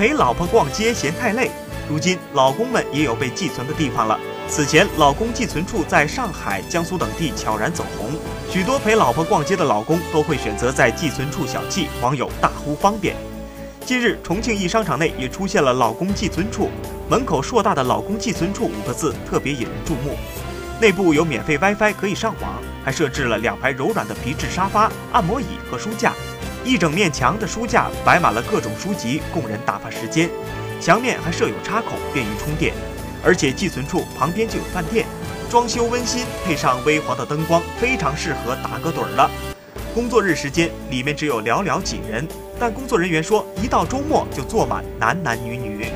陪老婆逛街嫌太累，如今老公们也有被寄存的地方了。此前，老公寄存处在上海、江苏等地悄然走红，许多陪老婆逛街的老公都会选择在寄存处小憩，网友大呼方便。近日，重庆一商场内也出现了“老公寄存处”，门口硕大的“老公寄存处”五个字特别引人注目。内部有免费 WiFi 可以上网，还设置了两排柔软的皮质沙发、按摩椅和书架，一整面墙的书架摆满了各种书籍，供人打发时间。墙面还设有插孔，便于充电。而且寄存处旁边就有饭店，装修温馨，配上微黄的灯光，非常适合打个盹儿了。工作日时间里面只有寥寥几人，但工作人员说，一到周末就坐满男男女女。